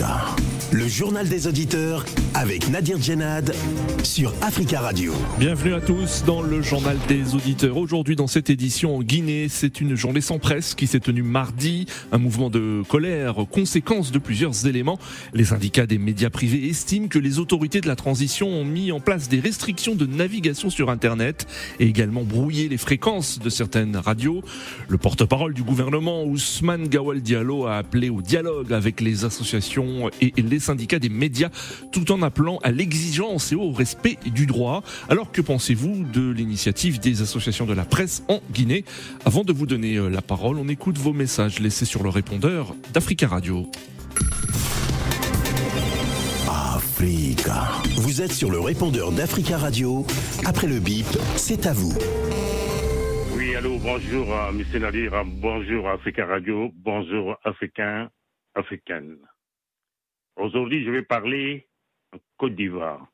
Africa. Journal des auditeurs avec Nadir Djenad sur Africa Radio. Bienvenue à tous dans le journal des auditeurs. Aujourd'hui dans cette édition en Guinée, c'est une journée sans presse qui s'est tenue mardi. Un mouvement de colère, conséquence de plusieurs éléments. Les syndicats des médias privés estiment que les autorités de la transition ont mis en place des restrictions de navigation sur Internet et également brouillé les fréquences de certaines radios. Le porte-parole du gouvernement, Ousmane Gawal Diallo, a appelé au dialogue avec les associations et les syndicats des médias tout en appelant à l'exigence et au respect du droit. Alors que pensez-vous de l'initiative des associations de la presse en Guinée? Avant de vous donner euh, la parole, on écoute vos messages laissés sur le répondeur d'Africa Radio. Africa. Vous êtes sur le répondeur d'Africa Radio. Après le bip, c'est à vous. Oui, allô, bonjour, euh, M. Nadir, bonjour Africa Radio, bonjour Africains, Africaines. Aujourd'hui, je vais parler en Côte d'Ivoire.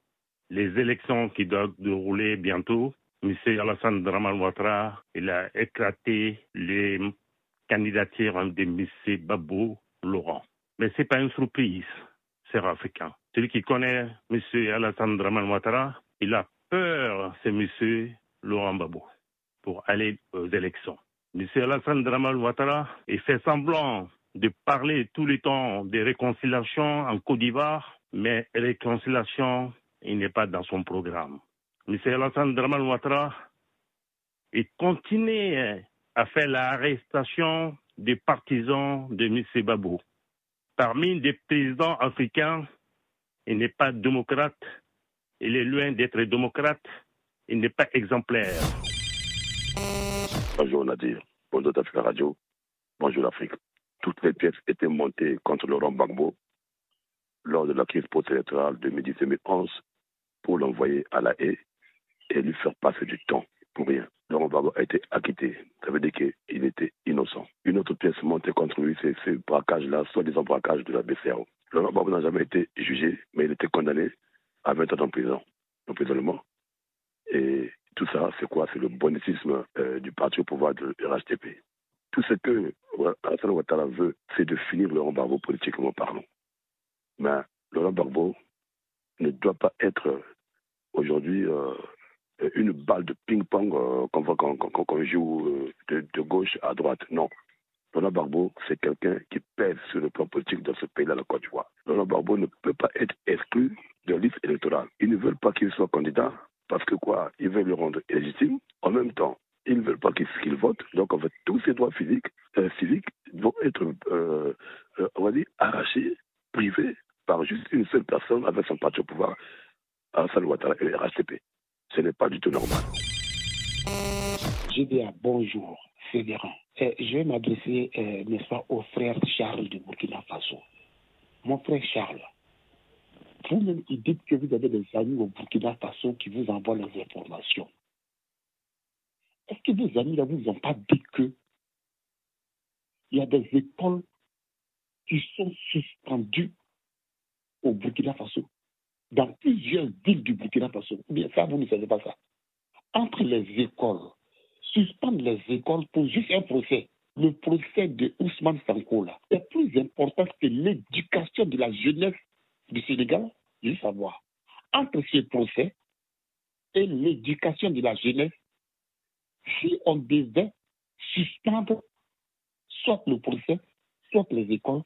Les élections qui doivent dérouler bientôt. M. Alassane Draman Ouattara, il a éclaté les candidatures de M. Babou Laurent. Mais ce n'est pas une surprise, c'est africain. Celui qui connaît M. Alassane Draman Ouattara, il a peur, c'est M. Laurent Babou, pour aller aux élections. M. Alassane Draman Ouattara, il fait semblant de parler tout le temps de réconciliation en Côte d'Ivoire, mais réconciliation, il n'est pas dans son programme. M. Alassane Draman Ouattara, il continue à faire l'arrestation des partisans de M. Babou. Parmi les présidents africains, il n'est pas démocrate, il est loin d'être démocrate, il n'est pas exemplaire. Bonjour Nadir, bonjour d'Afrique Radio, bonjour l'Afrique toutes les pièces étaient montées contre Laurent Gbagbo lors de la crise post-électorale 2010-2011 pour l'envoyer à la haie et lui faire passer du temps pour rien. Laurent Gbagbo a été acquitté. Ça veut dire qu'il était innocent. Une autre pièce montée contre lui, c'est ce braquage-là, soi-disant braquage de la BCAO. Laurent Gbagbo n'a jamais été jugé, mais il était condamné à 20 ans en prison, d'emprisonnement. Et tout ça, c'est quoi? C'est le bonicisme euh, du parti au pouvoir de RHTP. Tout ce que Alassane Ouattara veut, c'est de finir le embargo politiquement parlant. Mais le embargo ne doit pas être aujourd'hui euh, une balle de ping-pong euh, qu'on joue euh, de, gauche à droite. Non. Laurent Barbeau, c'est quelqu'un qui pèse sur le plan politique dans ce pays-là, la Côte d'Ivoire. Laurent Barbeau ne peut pas être exclu de liste électorale. Ils ne veulent pas qu'il soit candidat parce que quoi? Ils veulent le rendre illégitime. En même temps, ils ne veulent pas qu'il vote. Donc, en fait, tous ces droits physiques, euh, vont être, euh, euh, on va dire, arrachés, privés par juste une seule personne avec son parti au pouvoir, Alassane Ouattara et le RHCP. Ce n'est pas du tout normal. Je dis à bonjour, je vais m'adresser, n'est-ce pas, au frère Charles de Burkina Faso. Mon frère Charles, vous-même qui dites que vous avez des amis au Burkina Faso qui vous envoient les informations. Est-ce que vos amis là vous ont pas dit que il y a des écoles qui sont suspendues au Burkina Faso, dans plusieurs villes du Burkina Faso? Bien ça, vous ne savez pas ça. Entre les écoles, suspendre les écoles pour juste un procès. Le procès de Ousmane Sanko, là, est plus important que l'éducation de la jeunesse du Sénégal, je veux savoir. Entre ces procès et l'éducation de la jeunesse, si on devait suspendre soit le procès, soit les écoles,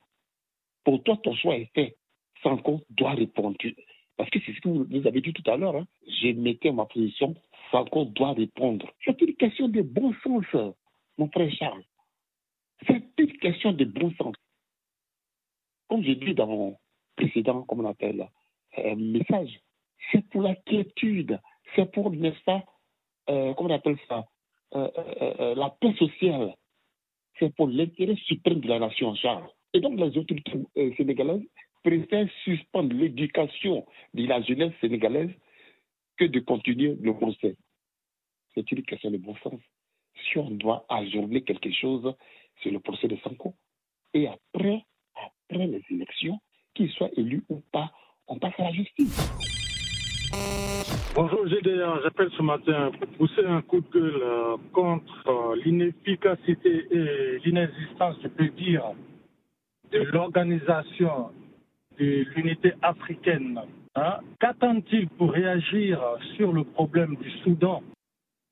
pour toi, ton choix est fait. Sanko doit répondre. Parce que c'est ce que vous avez dit tout à l'heure. Hein. J'ai mettais ma position. Sanko doit répondre. C'est une question de bon sens, mon frère Charles. C'est une question de bon sens. Comme j'ai dit dans mon précédent, on appelle, euh, message, c'est pour la quiétude. C'est pour, n'est-ce pas, euh, comment on appelle ça, euh, euh, euh, la paix sociale, c'est pour l'intérêt suprême de la nation, Charles. Et donc les autorités sénégalaises préfèrent suspendre l'éducation de la jeunesse sénégalaise que de continuer le procès. C'est une question de bon sens. Si on doit ajourner quelque chose, c'est le procès de Sanko. Et après, après les élections, qu'il soit élu ou pas, on passe à la justice. Bonjour GDA, j'appelle ce matin pour pousser un coup de gueule euh, contre euh, l'inefficacité et l'inexistence, je peux dire, de l'organisation de l'unité africaine. Hein. Qu'attend-il pour réagir sur le problème du Soudan?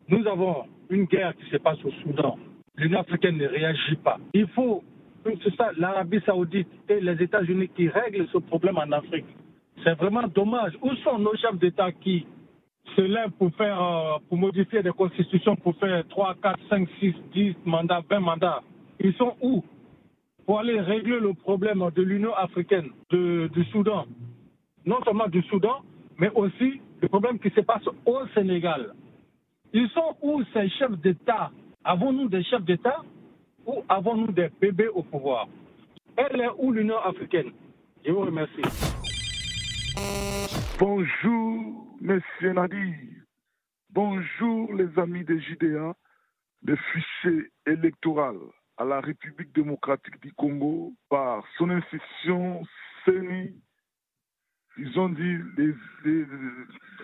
Nous avons une guerre qui se passe au Soudan. L'Union africaine ne réagit pas. Il faut c'est ça, l'Arabie saoudite et les États-Unis qui règlent ce problème en Afrique. C'est vraiment dommage. Où sont nos chefs d'État qui se lèvent pour faire, euh, pour modifier des constitutions, pour faire 3, 4, 5, 6, 10 mandats, 20 mandats? Ils sont où Pour aller régler le problème de l'Union africaine, du Soudan? Non seulement du Soudan, mais aussi le problème qui se passe au Sénégal. Ils sont où ces chefs d'État? Avons-nous des chefs d'État ou avons-nous des bébés au pouvoir? Elle est où l'Union africaine? Je vous remercie. Bonjour, Monsieur Nadir. Bonjour, les amis des JDA. Le fichier électoral à la République démocratique du Congo par son institution CENI. Ils ont dit les,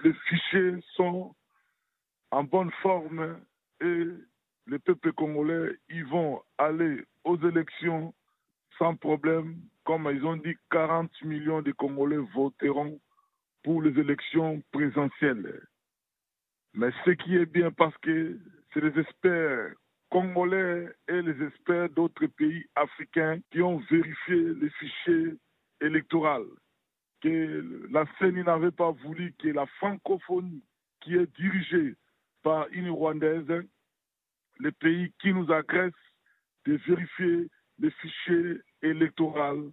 les, fichiers sont en bonne forme et les peuples congolais, ils vont aller aux élections sans problème. Comme ils ont dit, 40 millions de Congolais voteront pour les élections présidentielles. Mais ce qui est bien parce que c'est les experts congolais et les experts d'autres pays africains qui ont vérifié les fichiers électoraux. Que la CENI n'avait pas voulu que la francophonie, qui est dirigée par une Rwandaise, les pays qui nous agressent de vérifier les fichiers électoraux.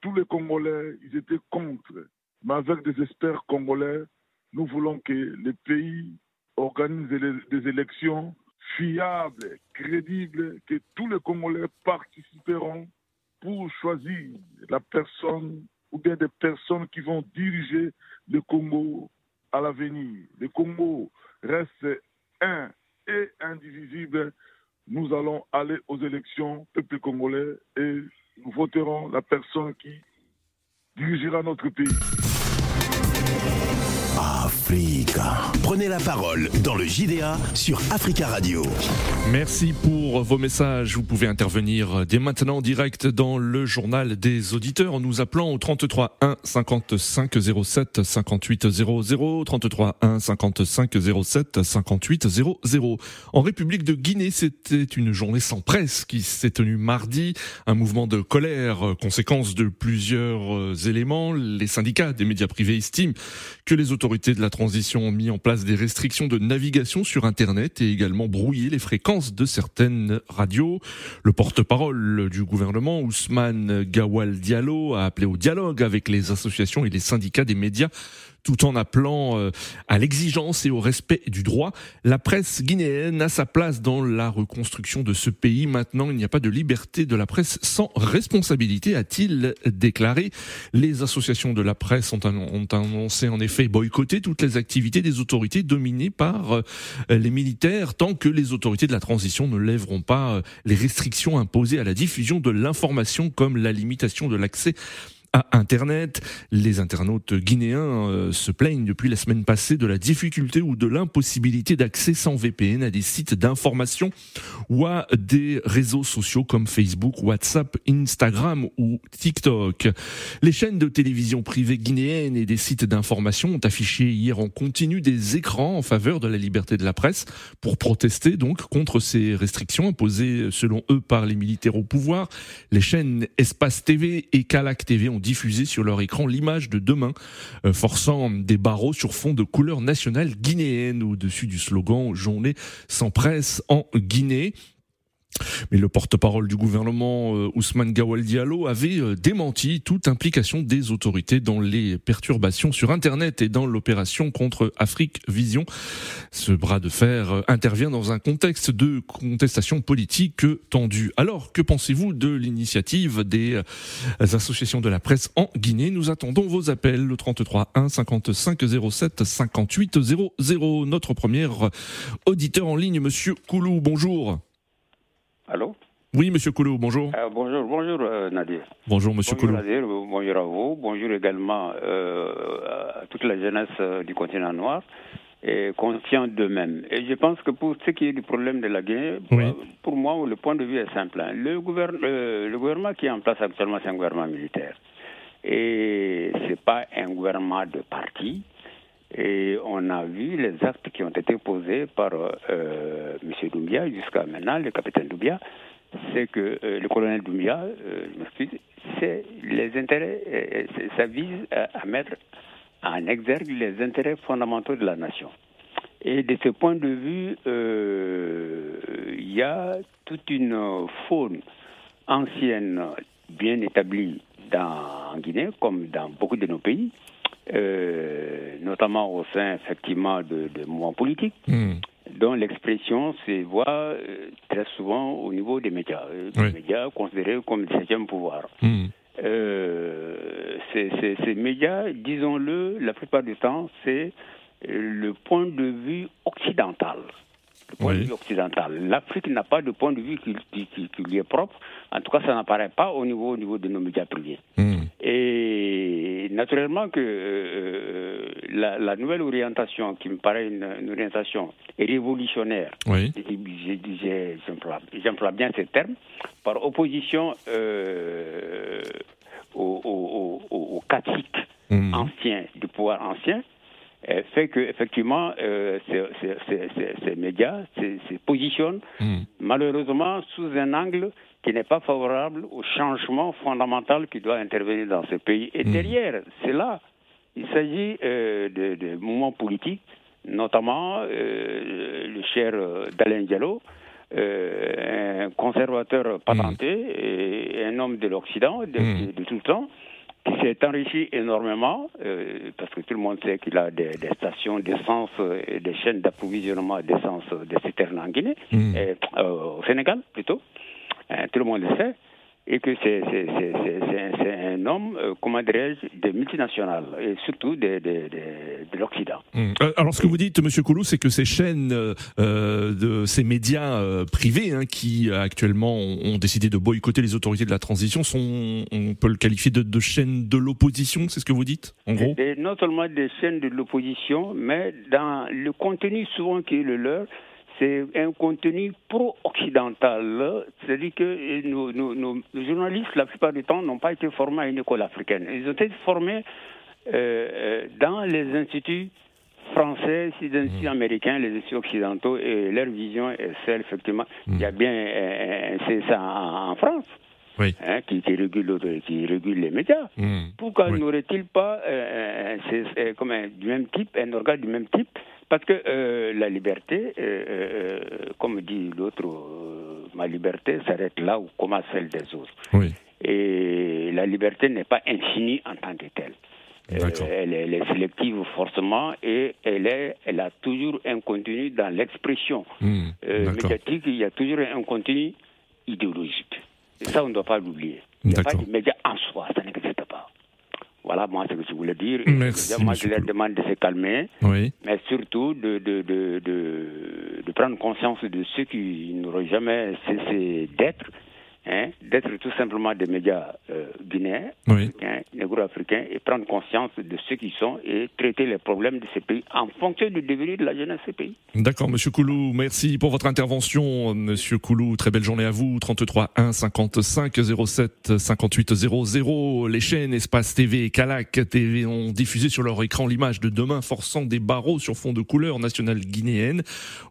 Tous les Congolais, ils étaient contre. Mais avec des experts congolais, nous voulons que les pays organisent des élections fiables, crédibles, que tous les Congolais participeront pour choisir la personne ou bien des personnes qui vont diriger le Congo à l'avenir. Le Congo reste un et indivisible, nous allons aller aux élections, peuple congolais, et nous voterons la personne qui dirigera notre pays. Africa. Prenez la parole dans le JDA sur Africa Radio. Merci pour vos messages. Vous pouvez intervenir dès maintenant en direct dans le journal des auditeurs en nous appelant au 33 1 55 07 58 00 33 1 55 07 58 00. En République de Guinée, c'était une journée sans presse qui s'est tenue mardi. Un mouvement de colère, conséquence de plusieurs éléments. Les syndicats des médias privés estiment que les autorités de la transition ont mis en place des restrictions de navigation sur Internet et également brouillé les fréquences de certaines radios. Le porte-parole du gouvernement, Ousmane Gawal Diallo, a appelé au dialogue avec les associations et les syndicats des médias tout en appelant euh, à l'exigence et au respect du droit. La presse guinéenne a sa place dans la reconstruction de ce pays. Maintenant, il n'y a pas de liberté de la presse sans responsabilité, a-t-il déclaré. Les associations de la presse ont, annoncé en effet boycotter toutes les activités des autorités dominées par euh, les militaires tant que les autorités de la transition ne lèveront pas euh, les restrictions imposées à la diffusion de l'information comme la limitation de l'accès à Internet. Les internautes guinéens euh, se plaignent depuis la semaine passée de la difficulté ou de l'impossibilité d'accès sans VPN à des sites d'information ou à des réseaux sociaux comme Facebook, WhatsApp, Instagram ou TikTok. Les chaînes de télévision privées guinéennes et des sites d'information ont affiché hier en continu des écrans en faveur de la liberté de la presse pour protester donc contre ces restrictions imposées selon eux par les militaires au pouvoir. Les chaînes Espace TV et Calac TV ont diffusé sur leur écran l'image de demain, euh, forçant des barreaux sur fond de couleur nationale guinéenne au-dessus du slogan Journée sans presse en Guinée. Mais le porte-parole du gouvernement, euh, Ousmane Gawal Diallo, avait euh, démenti toute implication des autorités dans les perturbations sur Internet et dans l'opération contre Afrique Vision. Ce bras de fer euh, intervient dans un contexte de contestation politique tendue. Alors, que pensez-vous de l'initiative des associations de la presse en Guinée? Nous attendons vos appels, le 33 1 55 07 58 00. Notre premier auditeur en ligne, Monsieur Koulou, bonjour. Allô Oui, Monsieur Koulou, bonjour. Euh, bonjour, bonjour euh, Nadir. Bonjour Monsieur bonjour. Nadir, bonjour à vous, bonjour également euh, à toute la jeunesse du continent noir et conscient d'eux-mêmes. Et je pense que pour ce qui est du problème de la Guinée, Oui. pour, moi, le point de vue est simple. hein. Le, gouverne- le gouvernement qui est en place actuellement, c'est un gouvernement militaire. Et ce n'est pas un gouvernement de parti. Et on a vu les actes qui ont été posés par euh, M. Doumbia jusqu'à maintenant, le capitaine Doumbia. C'est que euh, le colonel Doumbia, euh, je m'excuse, c'est les intérêts, euh, ça vise à, mettre en exergue les intérêts fondamentaux de la nation. Et de ce point de vue, il y a toute une faune ancienne bien établie dans, en Guinée, comme dans beaucoup de nos pays, euh, notamment au sein effectivement de, de mouvements politiques, Hmm. dont l'expression se voit euh, très souvent au niveau des médias, euh, des médias considérés comme le septième pouvoir. Hmm. Ces, ces- ces médias, disons-le, la plupart du temps, c'est le point de vue occidental. Le point Oui. de vue occidental. L'Afrique n'a pas de point de vue qui, qui- qui- qui lui est propre. En tout cas, ça n'apparaît pas au niveau, au niveau de nos médias privés. Hmm. Naturellement que euh, la, la nouvelle orientation, qui me paraît une, une orientation révolutionnaire, Oui. je- je- je- j'emploie bien ce terme, par opposition euh, au, au, au, au cacique Hmm. ancien, du pouvoir ancien, euh, fait que effectivement euh, ces, ces- ces- ces- ces médias se, positionnent Hmm. malheureusement sous un angle qui n'est pas favorable au changement fondamental qui doit intervenir dans ce pays. Et Mm. derrière, c'est là, il s'agit euh, de, de mouvements politiques, notamment euh, le cher euh, Dalain Diallo, euh, un conservateur patenté et un homme de l'Occident de, Mm. de- de tout le temps, qui s'est enrichi énormément, parce que tout le monde sait qu'il a des, des stations d'essence et des chaînes d'approvisionnement d'essence des citernes en Guinée, Mm. et, au Sénégal plutôt. Euh, tout le monde le sait. Et que c'est un- homme, euh, comment dirais-je, des multinationales, et surtout de, de, de- de l'Occident. Hmm. Euh, Alors ce que vous dites, Monsieur Koulou, c'est que ces chaînes, euh, de ces médias euh, privés hein, qui actuellement ont, décidé de boycotter les autorités de la transition sont, on peut le qualifier de, de chaînes de l'opposition, c'est ce que vous dites, en gros? Et non seulement des chaînes de l'opposition, mais dans le contenu souvent qui est le leur, c'est un contenu pro-occidental. C'est-à-dire que euh, nos, nos- nos journalistes, la plupart du temps, n'ont pas été formés à une école africaine. Ils ont été formés euh, euh, dans les instituts français, les instituts américains, les instituts occidentaux, et leur vision est celle, effectivement. Il y a bien euh, un CSA en, en France. Oui. hein, qui, qui régule, qui régule les médias. Hmm. Pourquoi Oui. n'aurait-il pas euh, un- c'est- c'est comme un- du même type, un organe du même type? Parce que euh, la liberté, euh, euh, comme dit l'autre, euh, ma liberté s'arrête là où commence celle des autres. Oui. Et la liberté n'est pas infinie en tant que telle. Euh, elle, est, elle est sélective forcément et elle, est, elle a toujours un contenu dans l'expression euh, D'accord. médiatique, il y a toujours un contenu idéologique. Et ça, on ne doit pas l'oublier. Il n'y a pas de médias en soi, ça n'existe pas. Voilà, moi, ce que je voulais dire. Merci, Moi, je leur demande de se calmer, Oui. mais surtout de, de, de, de, de prendre conscience de ceux qui n'auront jamais cessé d'être, hein, d'être tout simplement des médias euh, guinéens, Oui. africains, négro-africains, et prendre conscience de ceux qui sont et traiter les problèmes de ces pays en fonction du devenir de la jeunesse de ces pays. D'accord, Monsieur Koulou, merci pour votre intervention, Monsieur Koulou. Très belle journée à vous. 33 1 55 07 58 00. Les chaînes Espace TV et Calac TV ont diffusé sur leur écran l'image de demain forçant des barreaux sur fond de couleur nationale guinéenne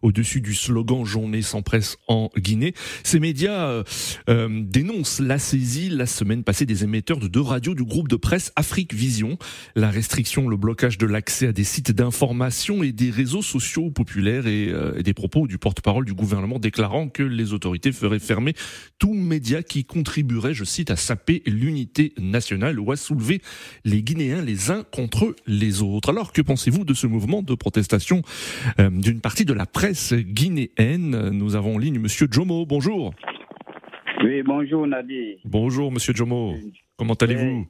au-dessus du slogan Journée sans presse en Guinée. Ces médias euh, euh, dénoncent la saisie la semaine passée des émetteurs de deux radios du groupe de presse Afrique Vision. La restriction, le blocage de l'accès à des sites d'information et des réseaux sociaux populaires et, euh, et des propos du porte-parole du gouvernement déclarant que les autorités feraient fermer tout média qui contribuerait, je cite, à saper l'unité nationale ou à soulever les Guinéens les uns contre les autres. Alors que pensez-vous de ce mouvement de protestation euh, d'une partie de la presse guinéenne? Nous avons en ligne Monsieur Jomo. Bonjour. Oui, bonjour Nadi. Bonjour Monsieur Jomo. Comment allez-vous?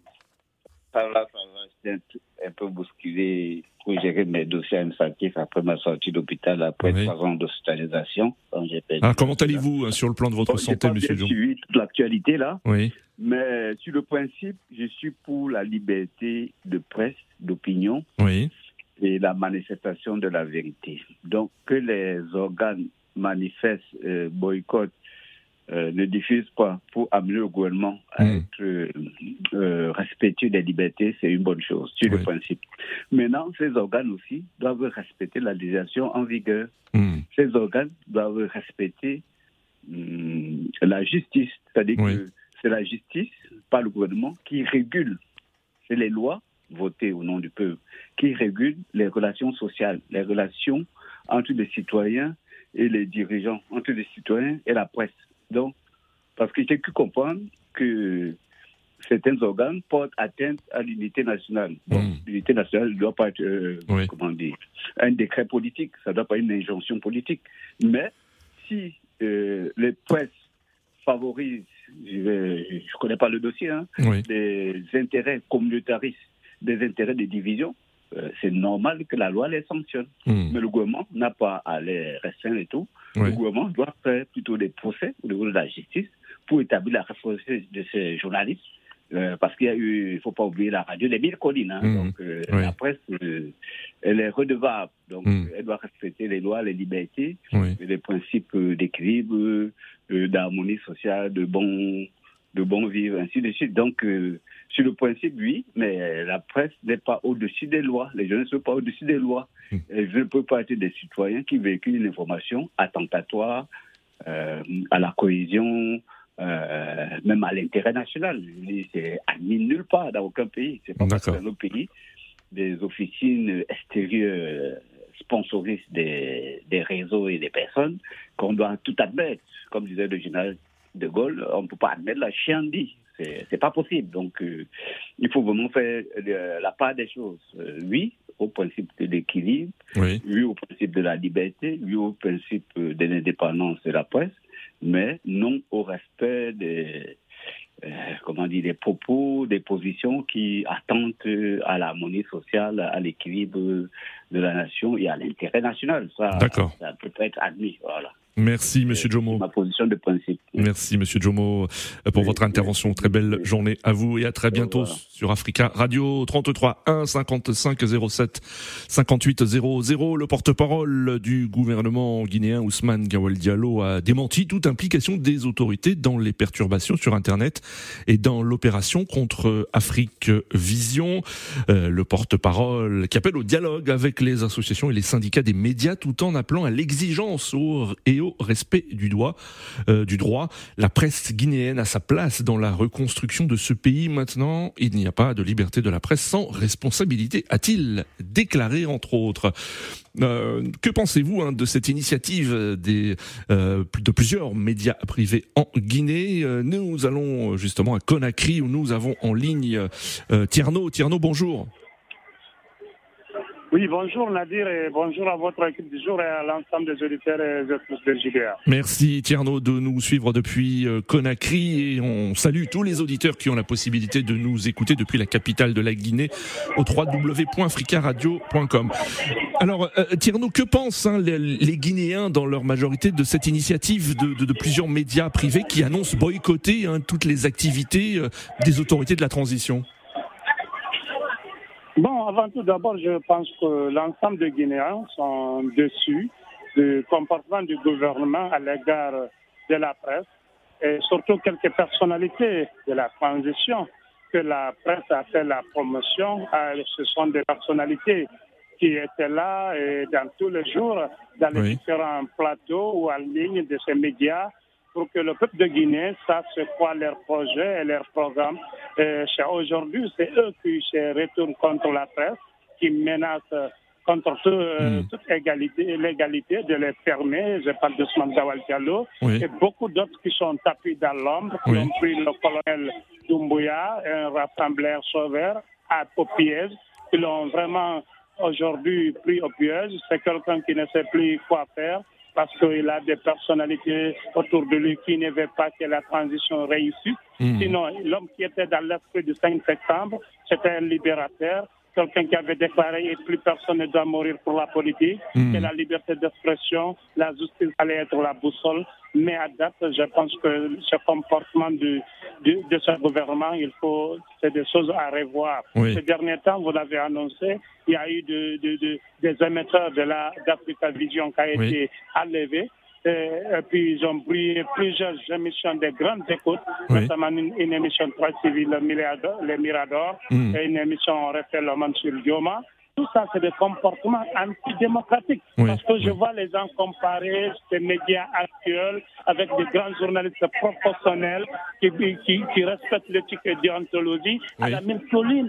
Ça va, ça va. J'étais un, peu bousculé pour gérer mes dossiers administratifs après ma sortie d'hôpital après trois ans d'hospitalisation. J'ai Ah, Comment allez-vous hein, sur le plan de votre Bon, j'ai santé, pas Monsieur Jomo? suivi toute l'actualité là, Oui. mais sur le principe, je suis pour la liberté de presse, d'opinion Oui. et la manifestation de la vérité. Donc que les organes manifestent, euh, boycottent euh, ne diffusent pas pour amener le gouvernement à Mm. être euh, euh, respectueux des libertés, c'est une bonne chose, sur le principe. Maintenant, ces organes aussi doivent respecter la législation en vigueur. Hmm. Ces organes doivent respecter hum, la justice, c'est-à-dire Oui. que c'est la justice, pas le gouvernement, qui régule. C'est les lois votées au nom du peuple qui régulent les relations sociales, les relations entre les citoyens et les dirigeants, entre les citoyens et la presse. Donc, parce que j'ai pu comprendre que certains organes portent atteinte à l'unité nationale. Bon, Mm. L'unité nationale ne doit pas être, euh, Oui. comment dire, un décret politique, ça ne doit pas être une injonction politique. Mais si euh, les presses favorisent, je ne connais pas le dossier, hein, Oui. des intérêts communautaristes, des intérêts de division, euh, c'est normal que la loi les sanctionne. Hmm. Mais le gouvernement n'a pas à les restreindre et tout. Oui. Le gouvernement doit faire plutôt des procès au niveau de la justice pour établir la responsabilité de ces journalistes. Euh, parce qu'il y a eu, il ne faut pas oublier la radio des mille collines. hein. Mhm. Donc, euh, Oui. la presse, elle est redevable. Donc, Mhm. elle doit respecter les lois, les libertés, Oui. les principes d'équilibre, d'harmonie sociale, de bon, de bon vivre, ainsi de suite. Donc, euh, sur le principe, oui, mais la presse n'est pas au-dessus des lois. Les journalistes ne sont pas au-dessus des lois. Mhm. Et je ne peux pas être des citoyens qui véhiculent une information attentatoire euh, à la cohésion, euh, même à l'intérêt national. C'est admis nulle part dans aucun pays. C'est pas parce que D'accord. dans nos pays, des officines extérieures sponsorisent des, des réseaux et des personnes qu'on doit tout admettre. Comme disait le général de Gaulle, on ne peut pas admettre la chiendie. C'est pas possible. Donc, euh, il faut vraiment faire euh, la part des choses. Euh, oui, au principe de l'équilibre, Oui. oui au principe de la liberté, oui au principe euh, de l'indépendance de la presse, mais non au respect des, comment dire, des propos, des positions qui attentent à l'harmonie sociale, à l'équilibre de la nation et à l'intérêt national. Ça, ça peut pas être admis. Voilà. Merci, Monsieur Jomo. Ma position de principe. Merci, Monsieur Jomo, pour Oui, votre intervention. Très belle journée à vous et à très bientôt sur Africa Radio 33 1 55 07 58 00. Le porte-parole du gouvernement guinéen Ousmane Gawal Diallo a démenti toute implication des autorités dans les perturbations sur Internet et dans l'opération contre Afrique Vision. Euh, le porte-parole qui appelle au dialogue avec les associations et les syndicats des médias tout en appelant à l'exigence et au respect du droit, euh, du droit. La presse guinéenne a sa place dans la reconstruction de ce pays maintenant. Il n'y a pas de liberté de la presse sans responsabilité, a-t-il déclaré entre autres. Euh, que pensez-vous hein, de cette initiative des, euh, de plusieurs médias privés en Guinée? Euh, Nous allons justement à Conakry où nous avons en ligne Tierno. Tierno, bonjour. Oui, bonjour Nadir et bonjour à votre équipe du jour et à l'ensemble des auditeurs et des de. Merci Tierno de nous suivre depuis euh, Conakry et on salue tous les auditeurs qui ont la possibilité de nous écouter depuis la capitale de la Guinée au www.africaradio.com. Alors euh, Tierno, que pensent hein, les, Guinéens dans leur majorité de cette initiative de plusieurs médias privés qui annoncent boycotter hein, toutes les activités euh, des autorités de la transition? Bon, avant tout d'abord, je pense que l'ensemble des Guinéens sont déçus du comportement du gouvernement à l'égard de la presse et surtout quelques personnalités de la transition que la presse a fait la promotion. Euh, Ce sont des personnalités qui étaient là et dans tous les jours dans les Oui. différents plateaux ou en ligne de ces médias pour que le peuple de Guinée sache quoi leurs projets et leurs programmes. Et c'est Aujourd'hui, c'est eux qui se retournent contre la presse, qui menacent euh, contre tout, euh, Mm. toute égalité, l'égalité de les fermer. Je parle de Gawal Diallo Oui. et beaucoup d'autres qui sont tapis dans l'ombre, Oui. ont pris le colonel Doumbouya, un rassembleur sauveur, à, au piège, qui l'ont vraiment aujourd'hui pris au piège. C'est quelqu'un qui ne sait plus quoi faire parce qu'il a des personnalités autour de lui qui ne veulent pas que la transition réussisse. Hmm. Sinon, l'homme qui était dans l'esprit du 5 septembre, c'était un libérateur, quelqu'un qui avait déclaré et plus personne ne doit mourir pour la politique, Mm. que la liberté d'expression, la justice allait être la boussole. Mais à date, je pense que ce comportement du, du- de ce gouvernement, il faut, c'est des choses à revoir. Oui. Ces derniers temps, vous l'avez annoncé, il y a eu de- de- de- des émetteurs de la d'Africa Vision qui a Oui. été enlevés. Et, puis ils ont pris plusieurs émissions de grandes écoutes, notamment une, émission très civile, Les Miradors, mm. et une émission le monde sur Dioma. Tout ça, c'est des comportements antidémocratiques. parce que je vois les gens comparer ces médias actuels avec des grands journalistes professionnels qui, qui, qui respectent l'éthique et déontologie à la même colline.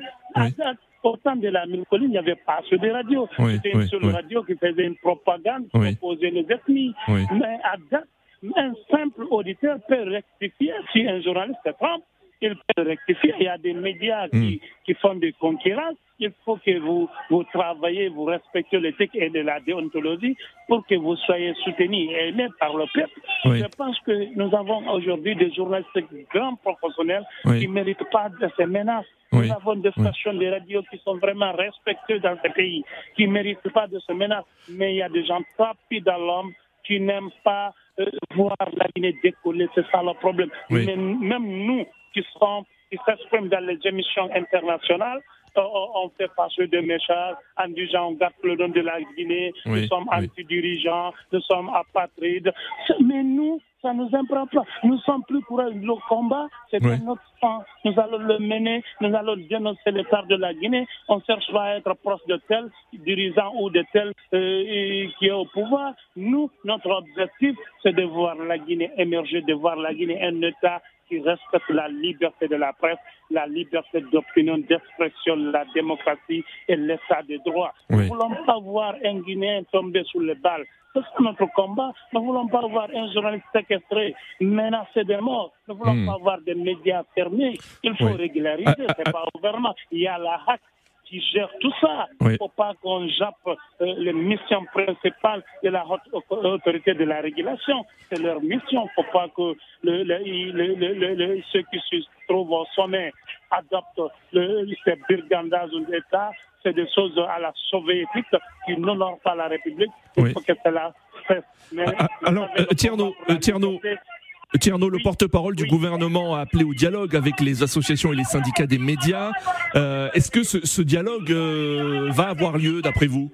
Au temps de la mine colline, il n'y avait pas sur des radios. C'était une seule radio qui faisait une propagande pour opposer les ethnies. Mais à date, un simple auditeur peut rectifier si un journaliste se trompe il peut rectifier. Il y a des médias qui, hmm. qui font des concurrences. Il faut que vous, vous travaillez, vous respectez l'éthique et de la déontologie pour que vous soyez soutenus et aimés par le peuple. Je pense que nous avons aujourd'hui des journalistes grands professionnels qui ne méritent pas de ces menaces. Nous avons des stations de radio qui sont vraiment respectées dans ce pays, qui ne méritent pas de ces menaces. Mais il y a des gens trapides dans l'homme qui n'aiment pas euh, voir la Guinée décoller. C'est ça le problème. même nous, qui sont qui s'expriment dans les émissions internationales. Euh, on fait passer des messages en disant on garde le nom de la Guinée, nous sommes anti-dirigeants, nous sommes apatrides. Mais nous, ça ne nous imprend pas. Nous sommes plus pour le combat, c'est notre temps. Nous allons le mener, nous allons dénoncer l'état de la Guinée. On cherche pas à être proche de tel dirigeant ou de tel euh, qui est au pouvoir. Nous, notre objectif, c'est de voir la Guinée émerger, de voir la Guinée un État qui respecte la liberté de la presse, la liberté d'opinion, d'expression, la démocratie et l'état de droit. Nous ne voulons pas voir un Guinéen tomber sous les balles. C'est notre combat. Nous ne voulons pas voir un journaliste séquestré, menacé de mort. Nous ne voulons hmm. pas voir des médias fermés. Il faut régulariser. Ah, ah, c'est pas au gouvernement. Il y a la hack qui gère tout ça. Il ne faut pas qu'on jappe euh, les missions principales de la haute autorité de la régulation. C'est leur mission. Il ne faut pas que le, ceux qui se trouvent au sommet adoptent ces brigandages d'État. C'est des choses à la soviétique qui n'honorent pas la République. Il faut que cela fasse. Ah, ah, alors, euh, Tierno, euh, Tierno, Tierno, le porte-parole du gouvernement, a appelé au dialogue avec les associations et les syndicats des médias. Euh, est-ce que ce, dialogue euh, va avoir lieu, d'après vous?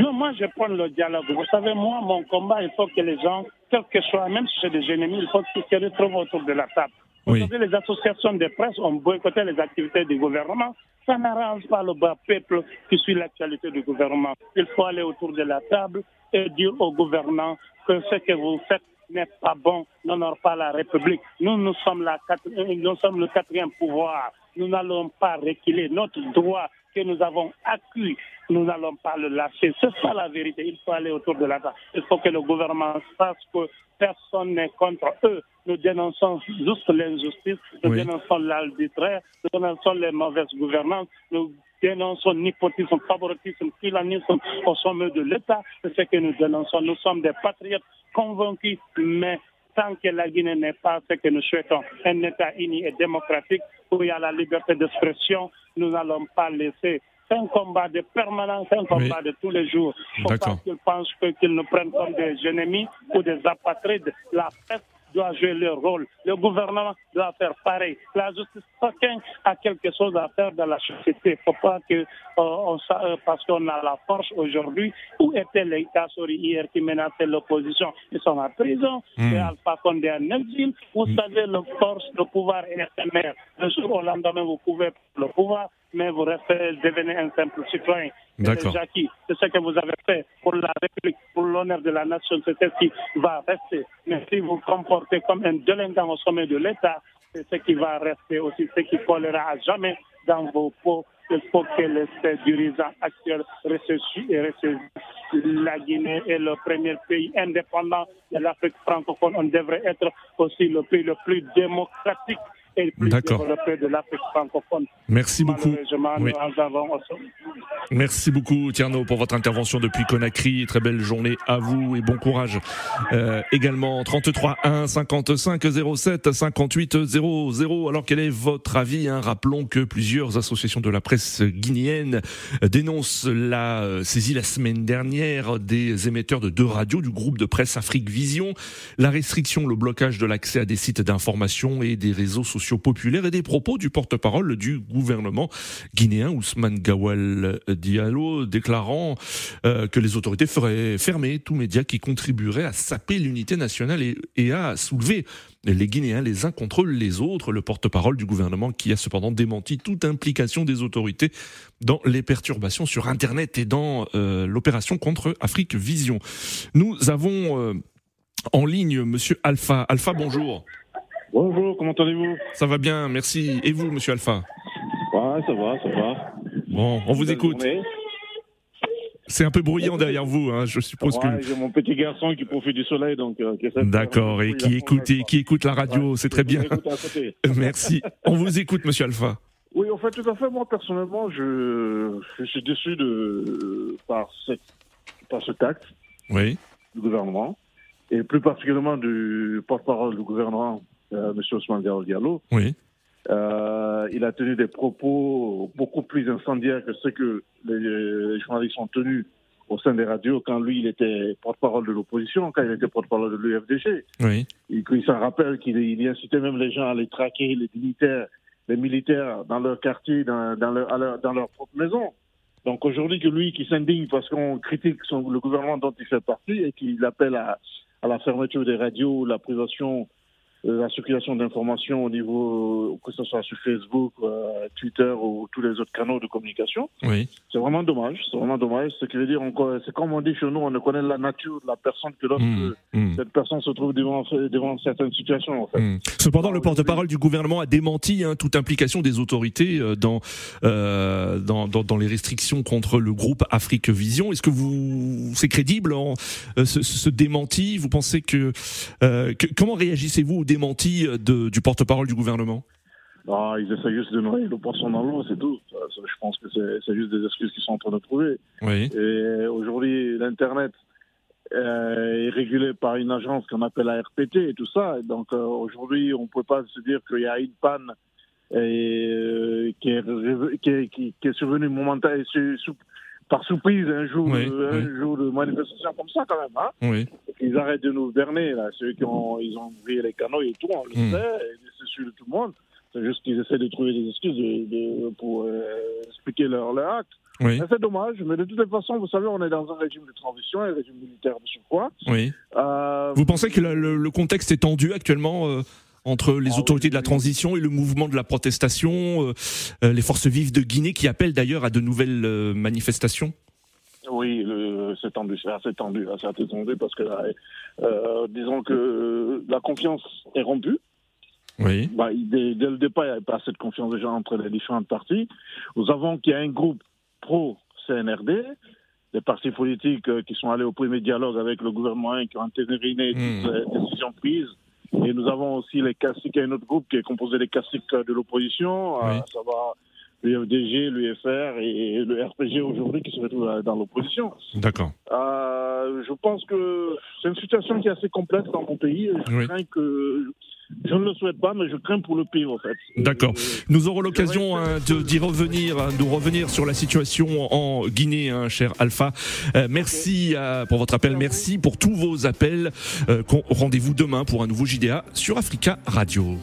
Non, moi je prends le dialogue. Vous savez, moi, mon combat, il faut que les gens, quels que soient, même si c'est des ennemis, il faut qu'ils se retrouvent autour de la table. Vous savez, les associations de presse ont boycotté les activités du gouvernement. Ça n'arrange pas le bas peuple qui suit l'actualité du gouvernement. Il faut aller autour de la table et dire au gouvernement que ce que vous faites n'est pas bon, n'honore pas la République. Nous, nous sommes, la, nous sommes le quatrième pouvoir. Nous n'allons pas reculer. Notre droit que nous avons acquis, nous n'allons pas le lâcher. C'est ça la vérité. Il faut aller autour de la table. Il faut que le gouvernement sache que personne n'est contre eux. Nous dénonçons juste l'injustice, nous dénonçons l'arbitraire, nous dénonçons les mauvaises gouvernances, nous dénonçons népotisme, favoritisme, filanisme au sommet de l'État. C'est ce que nous dénonçons. Nous sommes des patriotes convaincus, mais tant que la Guinée n'est pas ce que nous souhaitons, un État uni et démocratique où il y a la liberté d'expression, nous n'allons pas laisser. C'est un combat de permanence, un combat de tous les jours. Il faut pas qu'ils pensent qu'ils nous prennent comme des ennemis ou des apatrides. La presse doit jouer leur rôle. Le gouvernement doit faire pareil. La justice, chacun a quelque chose à faire dans la société. Il ne faut pas que, euh, on, euh, parce qu'on a la force aujourd'hui, où étaient les Kassori hier qui menaçaient l'opposition? Ils sont en prison. Mm. Et Alpha Condé en exil. Vous mm. savez, le force, le pouvoir est éphémère. Le jour au lendemain, vous pouvez le pouvoir mais vous restez, devenez un simple citoyen. D'accord. C'est ce que vous avez fait pour la République, pour l'honneur de la nation, c'est ce qui va rester. Mais si vous comportez comme un délinquant au sommet de l'État, c'est ce qui va rester aussi, ce qui collera à jamais dans vos peaux. Il faut que les dirigeants actuels ressuscitent. La Guinée est le premier pays indépendant de l'Afrique francophone. On devrait être aussi le pays le plus démocratique et plus développé de l'Afrique francophone. Merci beaucoup. Merci beaucoup Tierno pour votre intervention depuis Conakry. Très belle journée à vous et bon courage. Euh, également 33 1 55 07 58 00. Alors quel est votre avis hein? Rappelons que plusieurs associations de la presse guinéenne dénoncent la saisie la semaine dernière des émetteurs de deux radios du groupe de presse Afrique Vision, la restriction, le blocage de l'accès à des sites d'information et des réseaux sociaux populaires et des propos du porte-parole du gouvernement guinéen Ousmane Gawal Diallo déclarant que les autorités feraient fermer tout média qui contribuerait à saper l'unité nationale et, et à soulever les Guinéens les uns contre les autres. Le porte-parole du gouvernement qui a cependant démenti toute implication des autorités dans les perturbations sur Internet et dans euh, l'opération contre Afrique Vision. Nous avons euh, en ligne Monsieur Alpha. Alpha, bonjour. Bonjour, comment allez-vous? Ça va bien, merci. Et vous, Monsieur Alpha? Ouais, ça va, ça va. Bon, on vous écoute. C'est un peu bruyant derrière vous, hein, je suppose ouais, J'ai mon petit garçon qui profite du soleil, donc. Euh, D'accord, et qui écoute, et qui écoute la radio, c'est très bien. Merci. On vous écoute, Monsieur Alpha. Oui, en fait, tout à fait. Moi, personnellement, je, je suis déçu de par, cette, par ce acte oui. du gouvernement, et plus particulièrement du porte-parole du gouvernement, euh, M. Ousmane Diallo. Oui. Euh, il a tenu des propos beaucoup plus incendiaires que ceux que les, journalistes ont tenus au sein des radios quand lui, il était porte-parole de l'opposition, quand il était porte-parole de l'UFDG. Oui. Il, il s'en rappelle qu'il il incitait même les gens à les traquer, les militaires, les militaires dans leur quartier, dans, dans, leur, dans leur propre maison. Donc aujourd'hui, que lui qui s'indigne parce qu'on critique son, le gouvernement dont il fait partie et qu'il appelle à, à la fermeture des radios, la privation la circulation d'informations au niveau, que ce soit sur Facebook, euh, Twitter ou tous les autres canaux de communication. Oui. C'est vraiment dommage. C'est vraiment dommage. Ce qui veut dire, c'est comme on dit chez nous, on ne connaît la nature de la personne que lorsque mmh, mmh. cette personne se trouve devant, devant certaines situations. En fait. Mmh. Cependant, le porte-parole du gouvernement a démenti hein, toute implication des autorités euh, dans, euh, dans, dans, dans, les restrictions contre le groupe Afrique Vision. Est-ce que vous, c'est crédible en, euh, ce, ce, démenti? Vous pensez que, que comment réagissez-vous démenti de, du porte-parole du gouvernement ah, Ils essaient juste de noyer le poisson dans l'eau, c'est tout. Je pense que c'est juste des excuses qu'ils sont en train de trouver. Oui. Et aujourd'hui, l'Internet euh, est régulé par une agence qu'on appelle la RPT et tout ça. Et donc euh, aujourd'hui, on ne peut pas se dire qu'il y a une panne et, euh, qui, est, qui, est, qui, est survenue momentanément par surprise un jour, un jour de manifestation comme ça quand même. Hein oui. Ils arrêtent de nous berner là, ceux qui ont ils ont ouvert les canaux et tout, on le hmm. sait, c'est sûr de tout le monde. C'est juste qu'ils essaient de trouver des excuses de, pour euh, expliquer leur, leur acte. Oui. C'est dommage, mais de toute façon, vous savez, on est dans un régime de transition, un régime militaire de surcroît. Oui. Euh, vous pensez que le, le, contexte est tendu actuellement euh, entre les ah autorités de la transition et le mouvement de la protestation, euh, euh, les forces vives de Guinée qui appellent d'ailleurs à de nouvelles euh, manifestations oui, c'est tendu, c'est assez tendu, assez tendu parce que disons que la confiance est rompue. Oui. Bah, dès, dès, le départ, il n'y avait pas assez de confiance déjà entre les différentes parties. Nous avons qu'il y a un groupe pro-CNRD, des partis politiques qui sont allés au premier dialogue avec le gouvernement et qui ont entériné mmh. toutes les décisions prises et nous avons aussi les classiques, il y a un autre groupe qui est composé des classiques de l'opposition, oui. ça va l'UFDG, l'UFR et le RPG aujourd'hui qui se retrouvent dans l'opposition. D'accord. Euh, je pense que c'est une situation qui est assez complexe dans mon pays. Je oui. crains que je ne le souhaite pas, mais je crains pour le pire, en fait. D'accord. Nous aurons l'occasion hein, d'y revenir, hein, de revenir sur la situation en Guinée, hein, cher Alpha. Euh, merci euh, pour votre appel, merci pour tous vos appels. Euh, Rendez-vous demain pour un nouveau JDA sur Africa Radio.